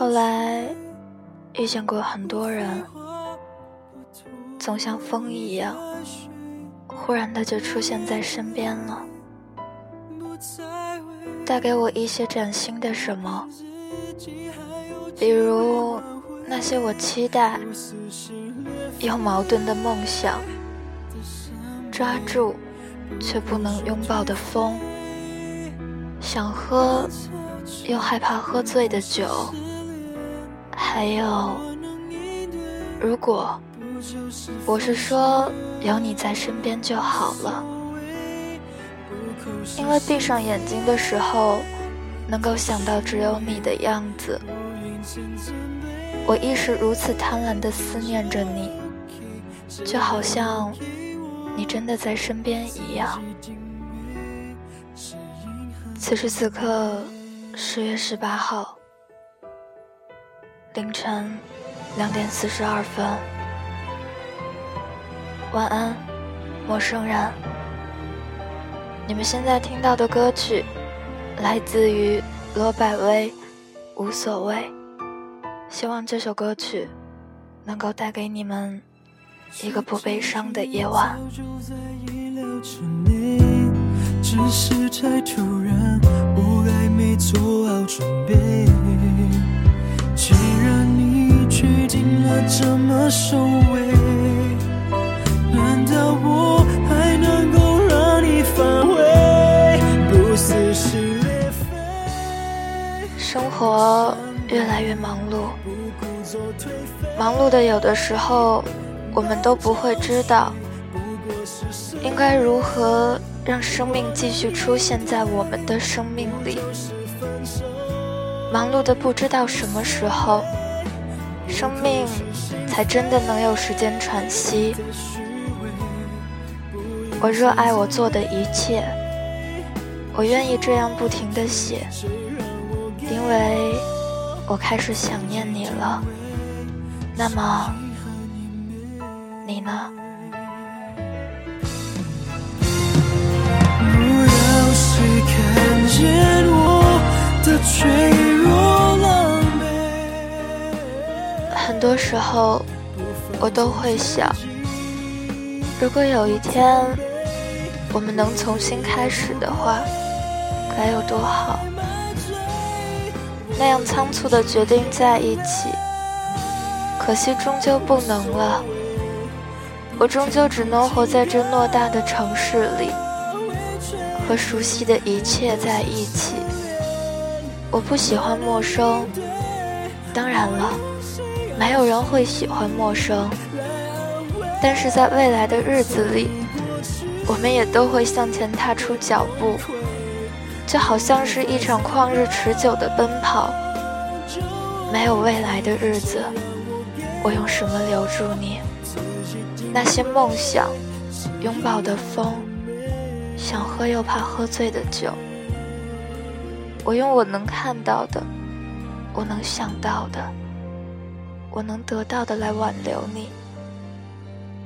后来遇见过很多人，总像风一样，忽然的就出现在身边了，带给我一些崭新的什么，比如那些我期待又矛盾的梦想，抓住却不能拥抱的风，想喝又害怕喝醉的酒。还有，如果我是说有你在身边就好了，因为闭上眼睛的时候，能够想到只有你的样子，我亦是如此贪婪的思念着你，就好像你真的在身边一样。此时此刻，十月十八号。凌晨两点四十二分，晚安，陌生人。你们现在听到的歌曲来自于罗百威，《无所谓》。希望这首歌曲能够带给你们一个不悲伤的夜晚。只是太突然，我还没做好准备。定了这么收尾，难道我还能够让你反悔？不撕心裂肺。生活越来越忙碌，忙碌的有的时候，我们都不会知道应该如何让生命继续出现在我们的生命里。忙碌的不知道什么时候，生命才真的能有时间喘息。我热爱我做的一切，我愿意这样不停的写，因为我开始想念你了。那么，你呢？不要谁看见我的脆弱多时候，我都会想，如果有一天我们能重新开始的话，该有多好。那样仓促的决定在一起，可惜终究不能了。我终究只能活在这偌大的城市里，和熟悉的一切在一起。我不喜欢陌生，当然了，没有人会喜欢陌生。但是在未来的日子里，我们也都会向前踏出脚步，就好像是一场旷日持久的奔跑。没有未来的日子，我用什么留住你？那些梦想，拥抱的风，想喝又怕喝醉的酒。我用我能看到的，我能想到的，我能得到的来挽留你。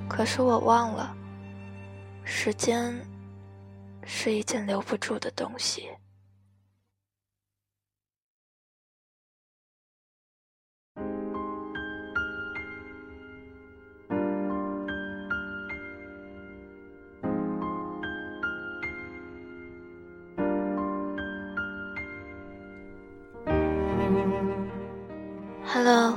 可是我忘了，时间是一件留不住的东西。Hello，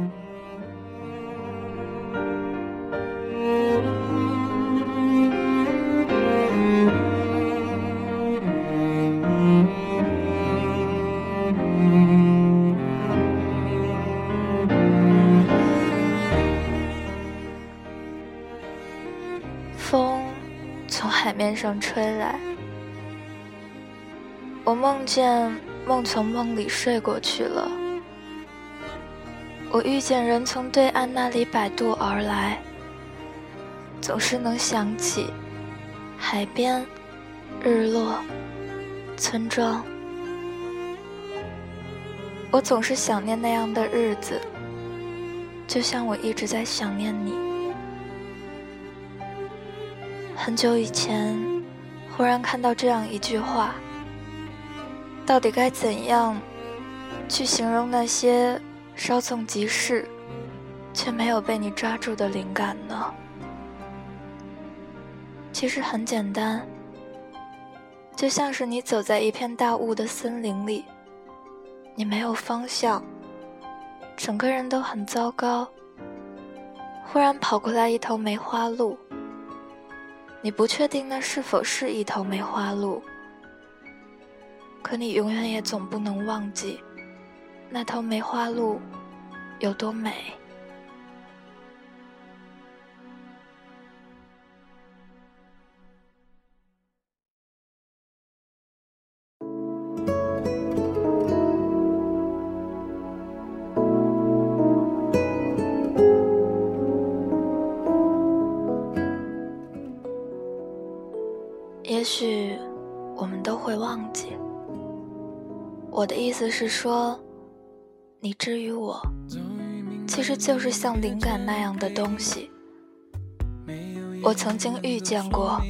天上吹来。我梦见梦从梦里睡过去了。我遇见人从对岸那里摆渡而来，总是能想起海边、日落、村庄。我总是想念那样的日子，就像我一直在想念你。很久以前，忽然看到这样一句话：到底该怎样去形容那些稍纵即逝却没有被你抓住的灵感呢？其实很简单，就像是你走在一片大雾的森林里。你没有方向，整个人都很糟糕。忽然跑过来一头梅花鹿，你不确定那是否是一头梅花鹿，可你永远也总不能忘记，那头梅花鹿有多美。许我们都会忘记。我的意思是说，你之于我，其实就是像灵感那样的东西。我曾经遇见过，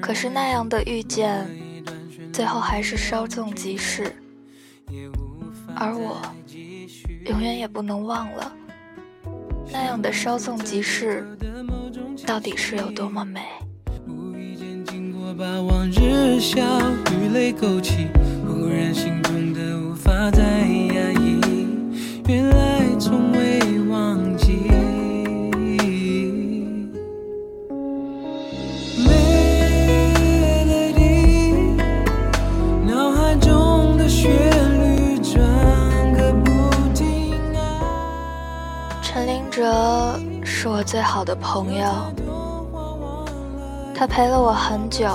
可是那样的遇见，最后还是稍纵即逝。而我，永远也不能忘了，那样的稍纵即逝，到底是有多么美。把往日笑与泪勾起，忽然心痛的无法再压抑，原来从未忘记。Melody，脑海中的旋律转个不停。陈林哲是我最好的朋友。他陪了我很久。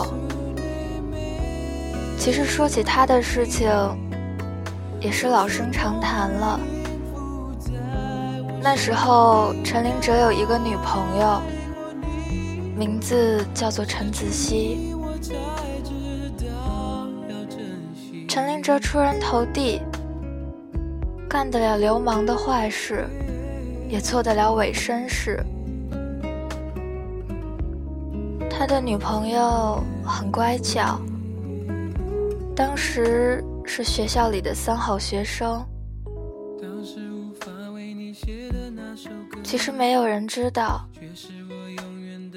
其实说起他的事情，也是老生常谈了。那时候，陈林哲有一个女朋友，名字叫做陈子希。陈林哲出人头地，干得了流氓的坏事，也做得了伪绅士。他的女朋友很乖巧，当时是学校里的三好学生。其实没有人知道，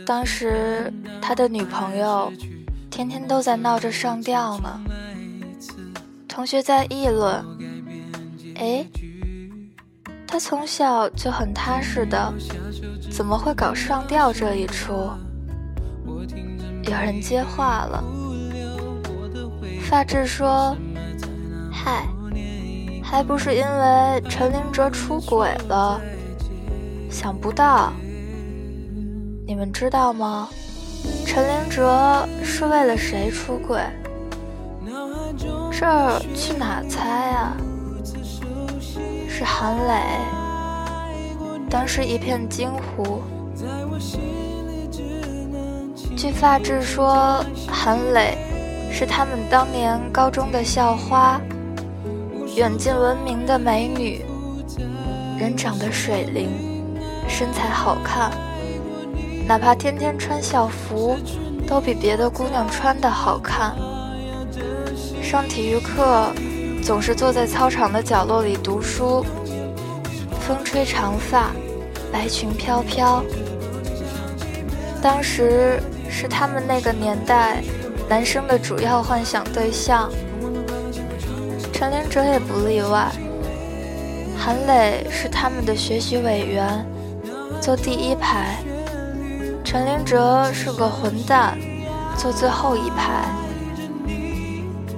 当时他的女朋友天天都在闹着上吊呢。同学在议论：“哎，他从小就很踏实的，怎么会搞上吊这一出？”有人接话了，发质说：“嗨，还不是因为陈林哲出轨了？想不到，你们知道吗？陈林哲是为了谁出轨？这儿去哪猜啊？是韩磊。当时一片惊呼。”据发质说，韩磊是他们当年高中的校花，远近闻名的美女，人长得水灵，身材好看，哪怕天天穿校服，都比别的姑娘穿的好看。上体育课，总是坐在操场的角落里读书，风吹长发，白裙飘飘。当时。是他们那个年代男生的主要幻想对象，陈林哲也不例外。韩磊是他们的学习委员，坐第一排；陈林哲是个混蛋，坐最后一排。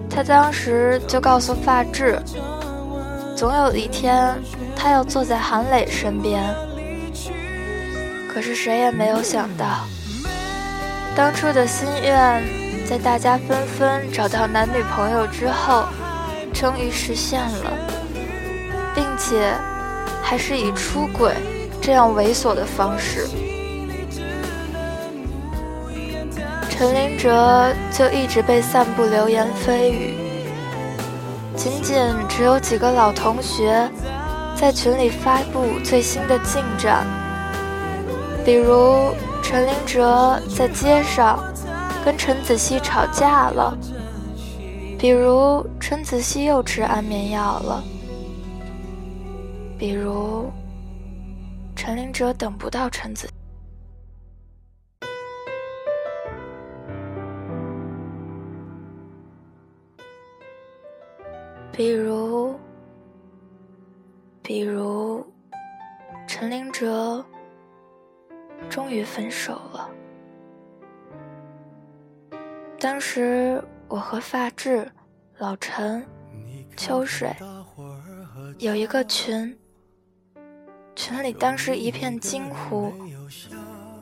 他当时就告诉发质，总有一天他要坐在韩磊身边。可是谁也没有想到。当初的心愿，在大家纷纷找到男女朋友之后，终于实现了，并且还是以出轨这样猥琐的方式。陈林哲就一直被散布流言蜚语，仅仅只有几个老同学在群里发布最新的进展，比如陈林哲在街上跟陈子希吵架了，比如陈子希又吃安眠药了，比如陈林哲等不到陈子。比如，比如，陈林哲终于分手了。当时我和发质、老陈、秋水有一个群，群里当时一片惊呼。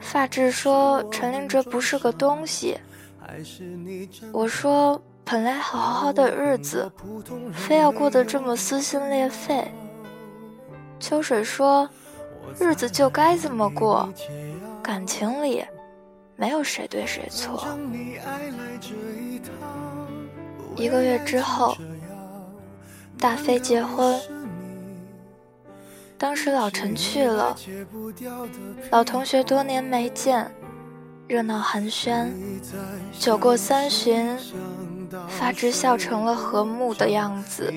发质说陈林哲不是个东西，我说。本来好好的日子，非要过得这么撕心裂肺。秋水说：“日子就该这么过，感情里没有谁对谁错。”一个月之后，大飞结婚，当时老陈去了，老同学多年没见，热闹寒暄，酒过三巡。发质笑成了和睦的样子，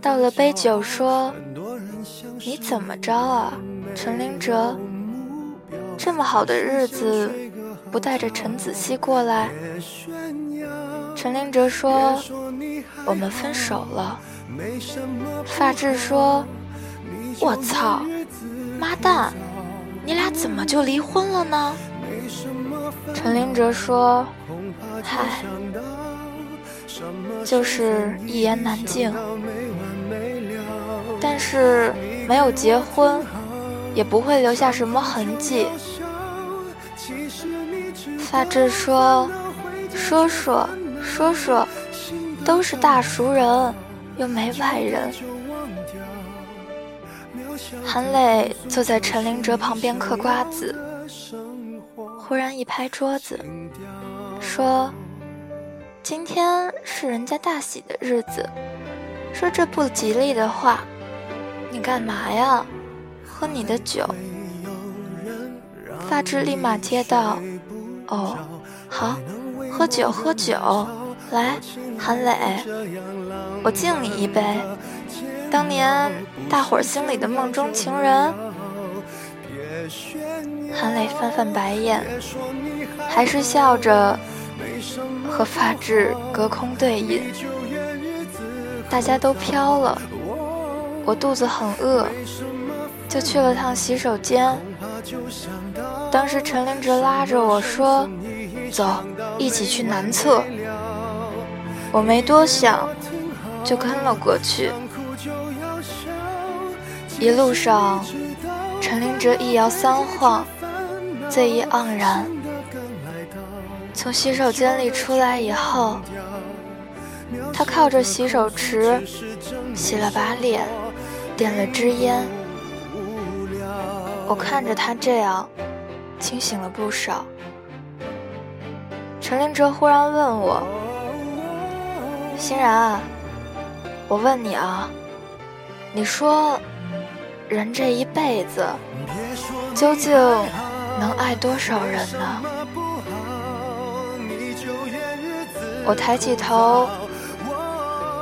倒了杯酒说：“你怎么着啊，陈林哲？这么好的日子，不带着陈子希过来？”陈林哲说：“我们分手了。”发质说：“我操，妈蛋，你俩怎么就离婚了呢？”陈林哲说：“嗨。”就是一言难尽，但是没有结婚，也不会留下什么痕迹。发质说：“说说说说，都是大熟人，又没外人。”韩磊坐在陈林哲旁边嗑瓜子，忽然一拍桌子，说。今天是人家大喜的日子，说这不吉利的话，你干嘛呀？喝你的酒。发质立马接道：“哦，好，喝酒喝酒，来，韩磊，我敬你一杯，当年大伙儿心里的梦中情人。”韩磊翻翻白眼，还是笑着。和发质隔空对饮，大家都飘了，我肚子很饿，就去了趟洗手间。当时陈林哲拉着我说：“走，一起去男厕。”我没多想，就跟了过去。一路上，陈林哲一摇三晃，醉意盎然。从洗手间里出来以后，他靠着洗手池洗了把脸，点了支烟。我看着他这样，清醒了不少。陈林哲忽然问我：“欣然，我问你啊，你说，人这一辈子究竟能爱多少人呢？”我抬起头，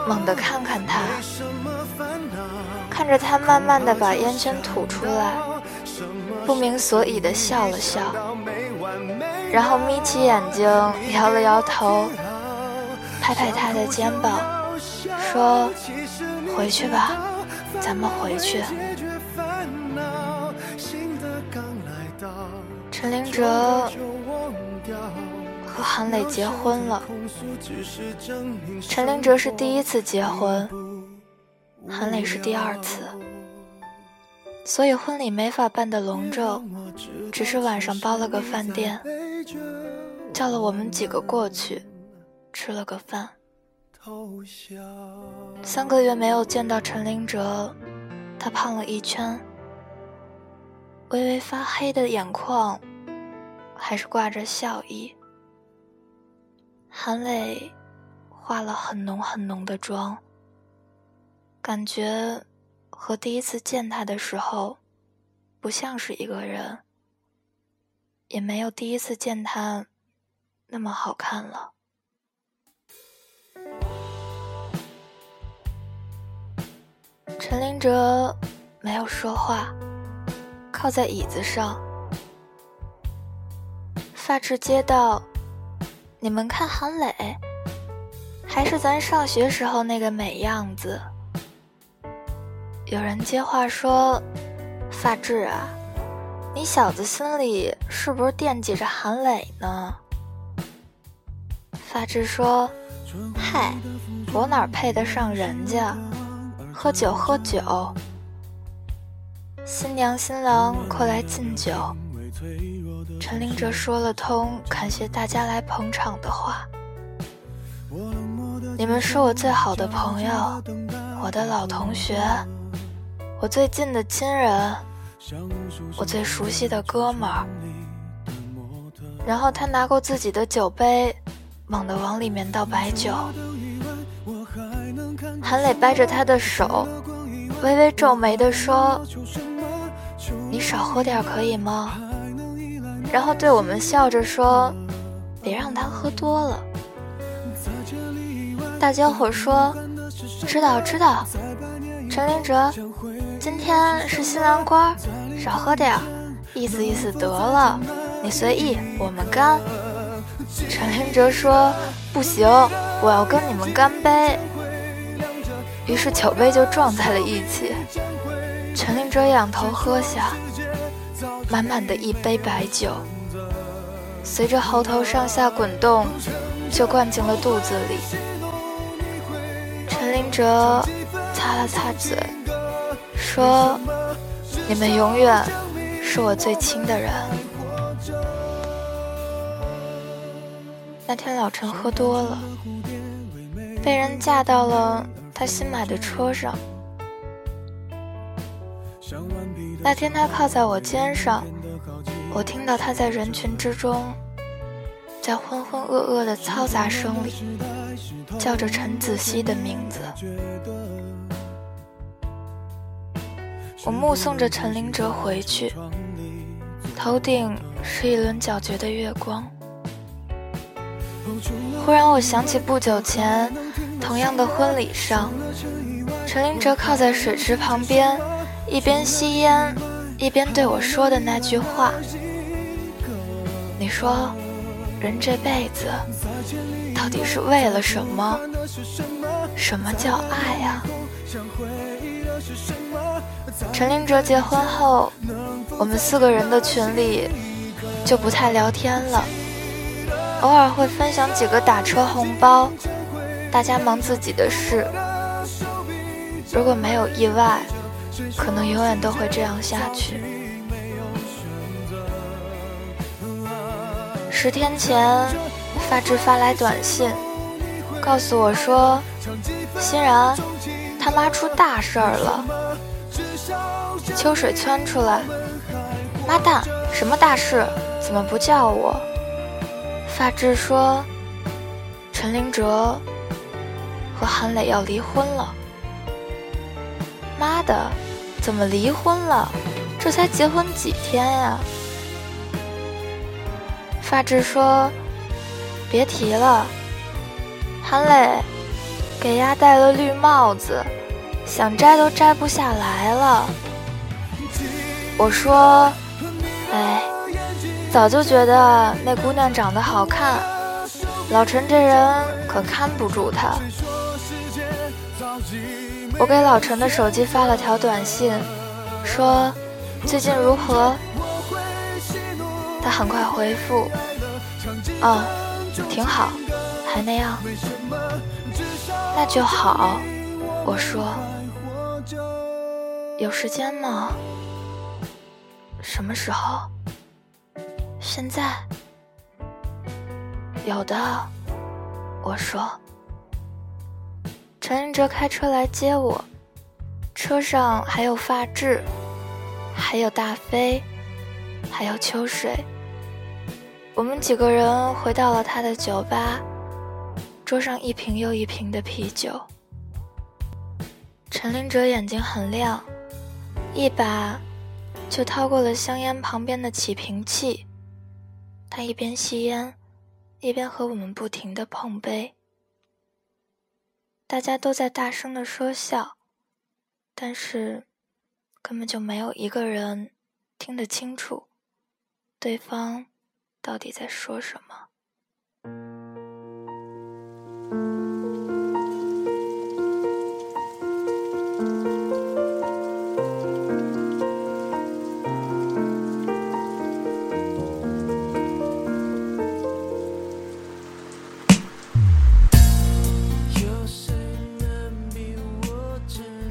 猛地看看他，看着他慢慢的把烟圈吐出来，不明所以的笑了笑，然后眯起眼睛，摇了摇头，拍拍他的肩膀，说：“回去吧，咱们回去。”陈林哲。韩磊结婚了，陈林哲是第一次结婚，韩磊是第二次，所以婚礼没法办得隆重，只是晚上包了个饭店。叫了我们几个过去，吃了个饭。三个月没有见到陈林哲，他胖了一圈，微微发黑的眼眶，还是挂着笑意。韩磊化了很浓很浓的妆，感觉和第一次见他的时候不像是一个人，也没有第一次见他。那么好看了。陈林哲没有说话，靠在椅子上。发质街道：“你们看韩磊，还是咱上学时候那个美样子。”有人接话说：“发质啊，你小子心里是不是惦记着韩磊呢？”发质说：“嗨，我哪配得上人家？喝酒喝酒。新娘新郎快来敬酒。”陈林哲说了通感谢大家来捧场的话：“你们是我最好的朋友，我的老同学，我最近的亲人，我最熟悉的哥们儿。”然后他拿过自己的酒杯。猛地往里面倒白酒，韩磊掰着他的手，微微皱眉地说：“你少喝点可以吗？”然后对我们笑着说：“别让他喝多了。”大家伙说：“知道知道。”陈林哲，今天是新郎官，少喝点，意思意思得了。你随意，我们干。陈林哲说：“不行，我要跟你们干杯。”于是酒杯就撞在了一起。陈林哲仰头喝下，满满的一杯白酒，随着喉头上下滚动，就灌进了肚子里。陈林哲擦了擦嘴，说：“你们永远是我最亲的人。”那天老陈喝多了，被人架到了他新买的车上。那天他靠在我肩上，我听到他在人群之中，在浑浑噩噩的嘈杂声里，叫着陈子希的名字。我目送着陈林哲回去，头顶是一轮皎洁的月光。忽然，我想起不久前同样的婚礼上，陈林哲靠在水池旁边，一边吸烟，一边对我说的那句话：“你说，人这辈子到底是为了什么？什么叫爱呀？”陈林哲结婚后，我们四个人的群里就不太聊天了。偶尔会分享几个打车红包，大家忙自己的事。如果没有意外，可能永远都会这样下去。十天前，发质发来短信，告诉我说：“欣然，他妈出大事儿了。”秋水窜出来：“妈蛋，什么大事？怎么不叫我？”发质说：“陈林哲和韩磊要离婚了。”妈的，怎么离婚了？这才结婚几天呀！发质说：“别提了，韩磊给丫戴了绿帽子，想摘都摘不下来了。”我说：“哎。”早就觉得那姑娘长得好看，老陈这人可看不住她。我给老陈的手机发了条短信，说最近如何？他很快回复，嗯，挺好，还那样。那就好，我说，有时间吗？什么时候？现在，有的，我说。陈林哲开车来接我，车上还有发质，还有大飞，还有秋水。我们几个人回到了他的酒吧，桌上一瓶又一瓶的啤酒。陈林哲眼睛很亮，一把就掏过了香烟旁边的起瓶器。他一边吸烟，一边和我们不停的碰杯。大家都在大声的说笑，但是根本就没有一个人听得清楚对方到底在说什么。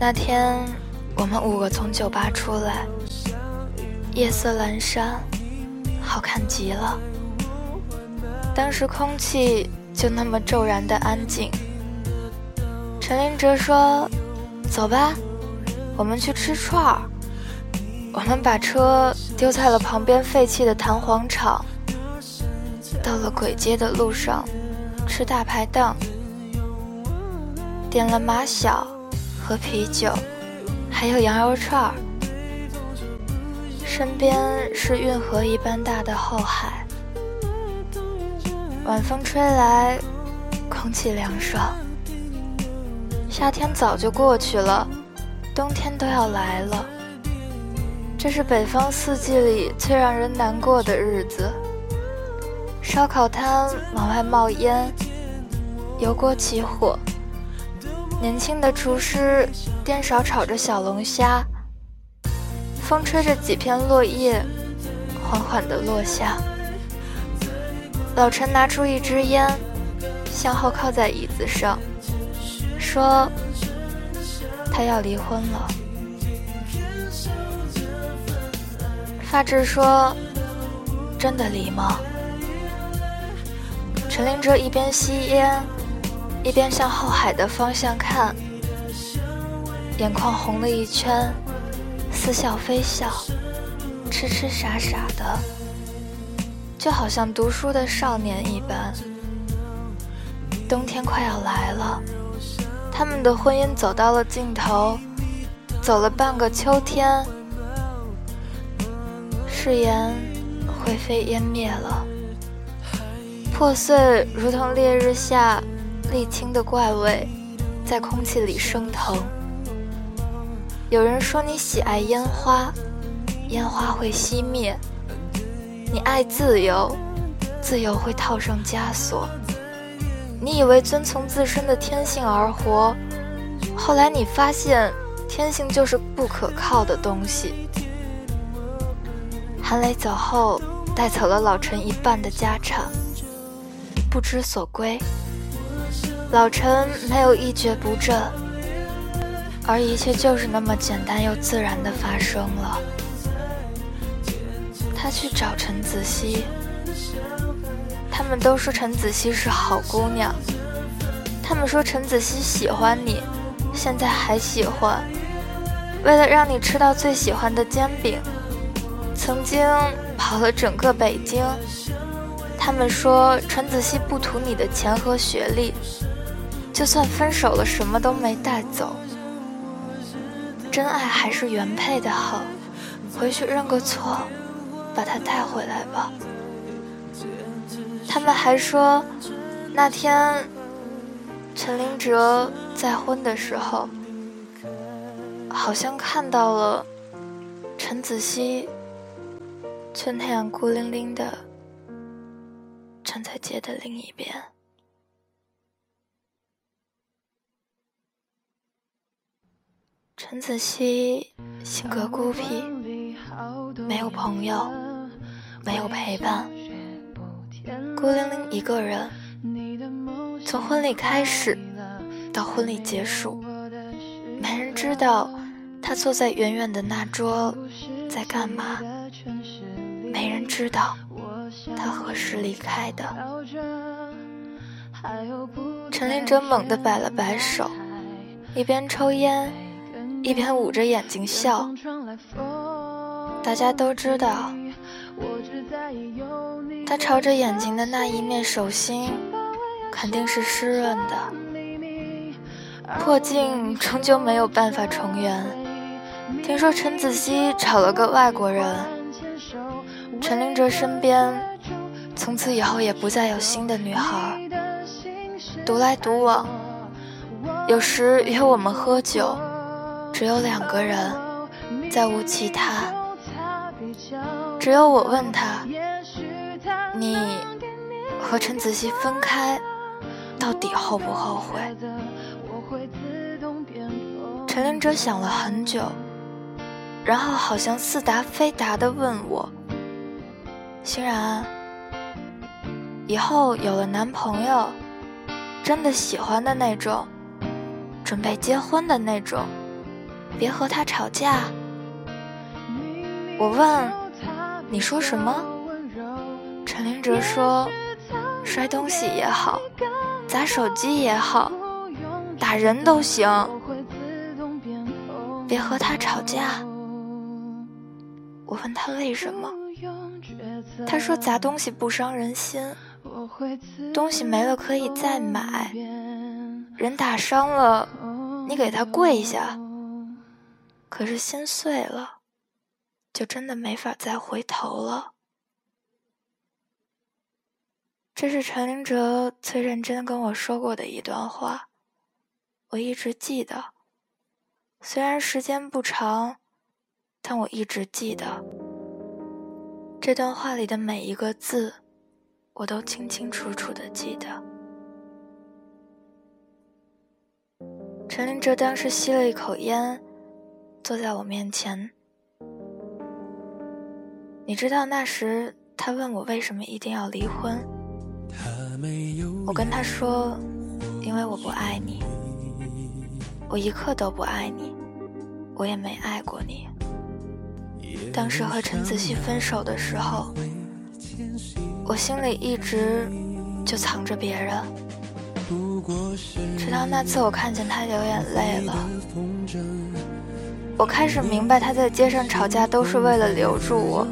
那天，我们五个从酒吧出来，夜色阑珊，好看极了。当时空气就那么骤然的安静。陈林哲说：“走吧，我们去吃串儿。”我们把车丢在了旁边废弃的弹簧厂，到了簋街的路上，吃大排档，点了马小。和啤酒，还有羊肉串儿，身边是运河一般大的后海，晚风吹来，空气凉爽。夏天早就过去了，冬天都要来了。这是北方四季里最让人难过的日子。烧烤摊往外冒烟，油锅起火。年轻的厨师颠勺炒着小龙虾，风吹着几片落叶，缓缓地落下。老陈拿出一支烟，向后靠在椅子上，说：“他要离婚了。”发质说：“真的离吗？”陈林哲一边吸烟。一边向后海的方向看，眼眶红了一圈，似笑非笑，痴痴傻傻的，就好像读书的少年一般。冬天快要来了，他们的婚姻走到了尽头，走了半个秋天，誓言灰飞烟灭了，破碎如同烈日下。沥青的怪味在空气里升腾。有人说你喜爱烟花，烟花会熄灭；你爱自由，自由会套上枷锁。你以为遵从自身的天性而活，后来你发现天性就是不可靠的东西。韩磊走后，带走了老陈一半的家产，不知所归。老陈没有一蹶不振，而一切就是那么简单又自然的发生了。他去找陈子希，他们都说陈子希是好姑娘，他们说陈子希喜欢你，现在还喜欢，为了让你吃到最喜欢的煎饼，曾经跑了整个北京。他们说陈子希不图你的钱和学历。就算分手了，什么都没带走。真爱还是原配的好，回去认个错，把他带回来吧。他们还说，那天陈林哲再婚的时候，好像看到了陈子希，却那样孤零零的站在街的另一边。陈子希性格孤僻，没有朋友，没有陪伴，孤零零一个人。从婚礼开始到婚礼结束，没人知道他坐在远远的那桌在干嘛，没人知道他何时离开的。陈林哲猛地摆了摆手，一边抽烟，一边捂着眼睛笑。大家都知道，他朝着眼睛的那一面手心，肯定是湿润的。破镜终究没有办法重圆。听说陈子希找了个外国人，陈林哲身边从此以后也不再有新的女孩。独来独往，有时约我们喝酒，只有两个人，再无其他。只有我问他：“你和陈子希分开，到底后不后悔？”陈林哲想了很久，然后好像似答非答地问我：“欣然，以后有了男朋友？”真的喜欢的那种，准备结婚的那种，别和他吵架。我问，你说什么？陈林哲说，摔东西也好，砸手机也好，打人都行，别和他吵架。我问他为什么，他说砸东西不伤人心。东西没了可以再买，人打伤了，你给他跪下。可是心碎了，就真的没法再回头了。这是陈林哲最认真跟我说过的一段话，我一直记得。虽然时间不长，但我一直记得这段话里的每一个字。我都清清楚楚的记得。陈林哲当时吸了一口烟，坐在我面前。你知道那时他问我为什么一定要离婚？我跟他说，因为我不爱你，我一刻都不爱你，我也没爱过你。当时和陈子希分手的时候。我心里一直就藏着别人，直到那次我看见他流眼泪了，我开始明白他在街上吵架都是为了留住我。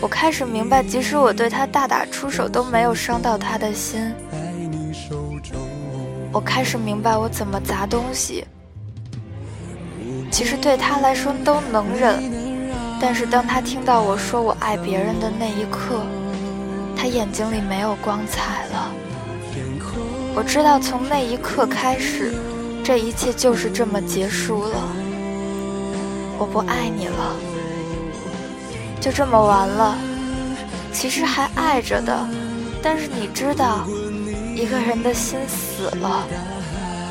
我开始明白，即使我对他大打出手都没有伤到他的心。我开始明白，我怎么砸东西，其实对他来说都能忍，但是当他听到我说我爱别人的那一刻。他眼睛里没有光彩了。我知道，从那一刻开始，这一切就是这么结束了。我不爱你了，就这么完了。其实还爱着的，但是你知道，一个人的心死了，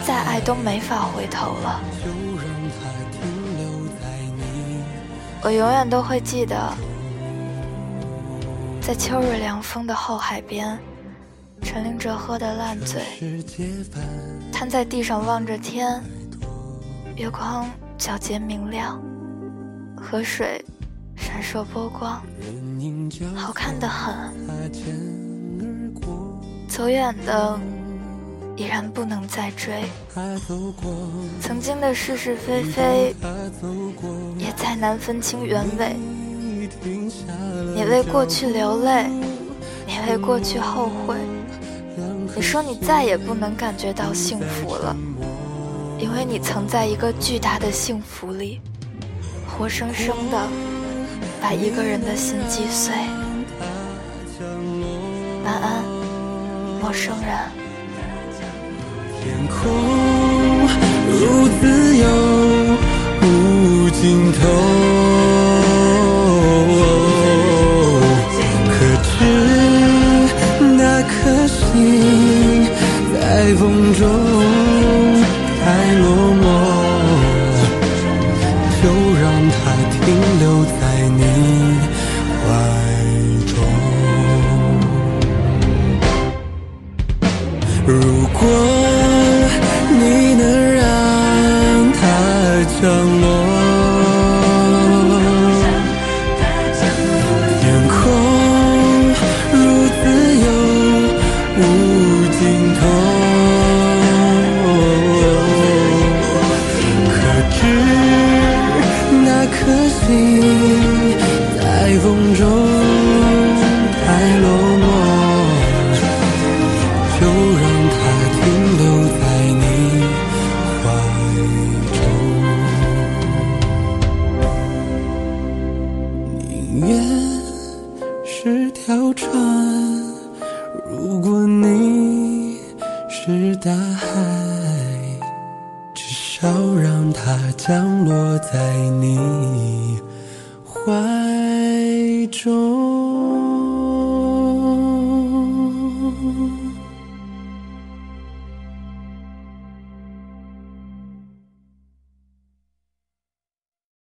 再爱都没法回头了。我永远都会记得。在秋日凉风的后海边，陈林哲喝得烂醉，瘫在地上望着天，月光皎洁明亮，河水闪烁波光，好看的很。走远的已然不能再追，曾经的是是非非也再难分清原委。你为过去流泪，你为过去后悔。你说你再也不能感觉到幸福了，因为你曾在一个巨大的幸福里，活生生的把一个人的心击碎。晚安，陌生人。天空如自由无尽头。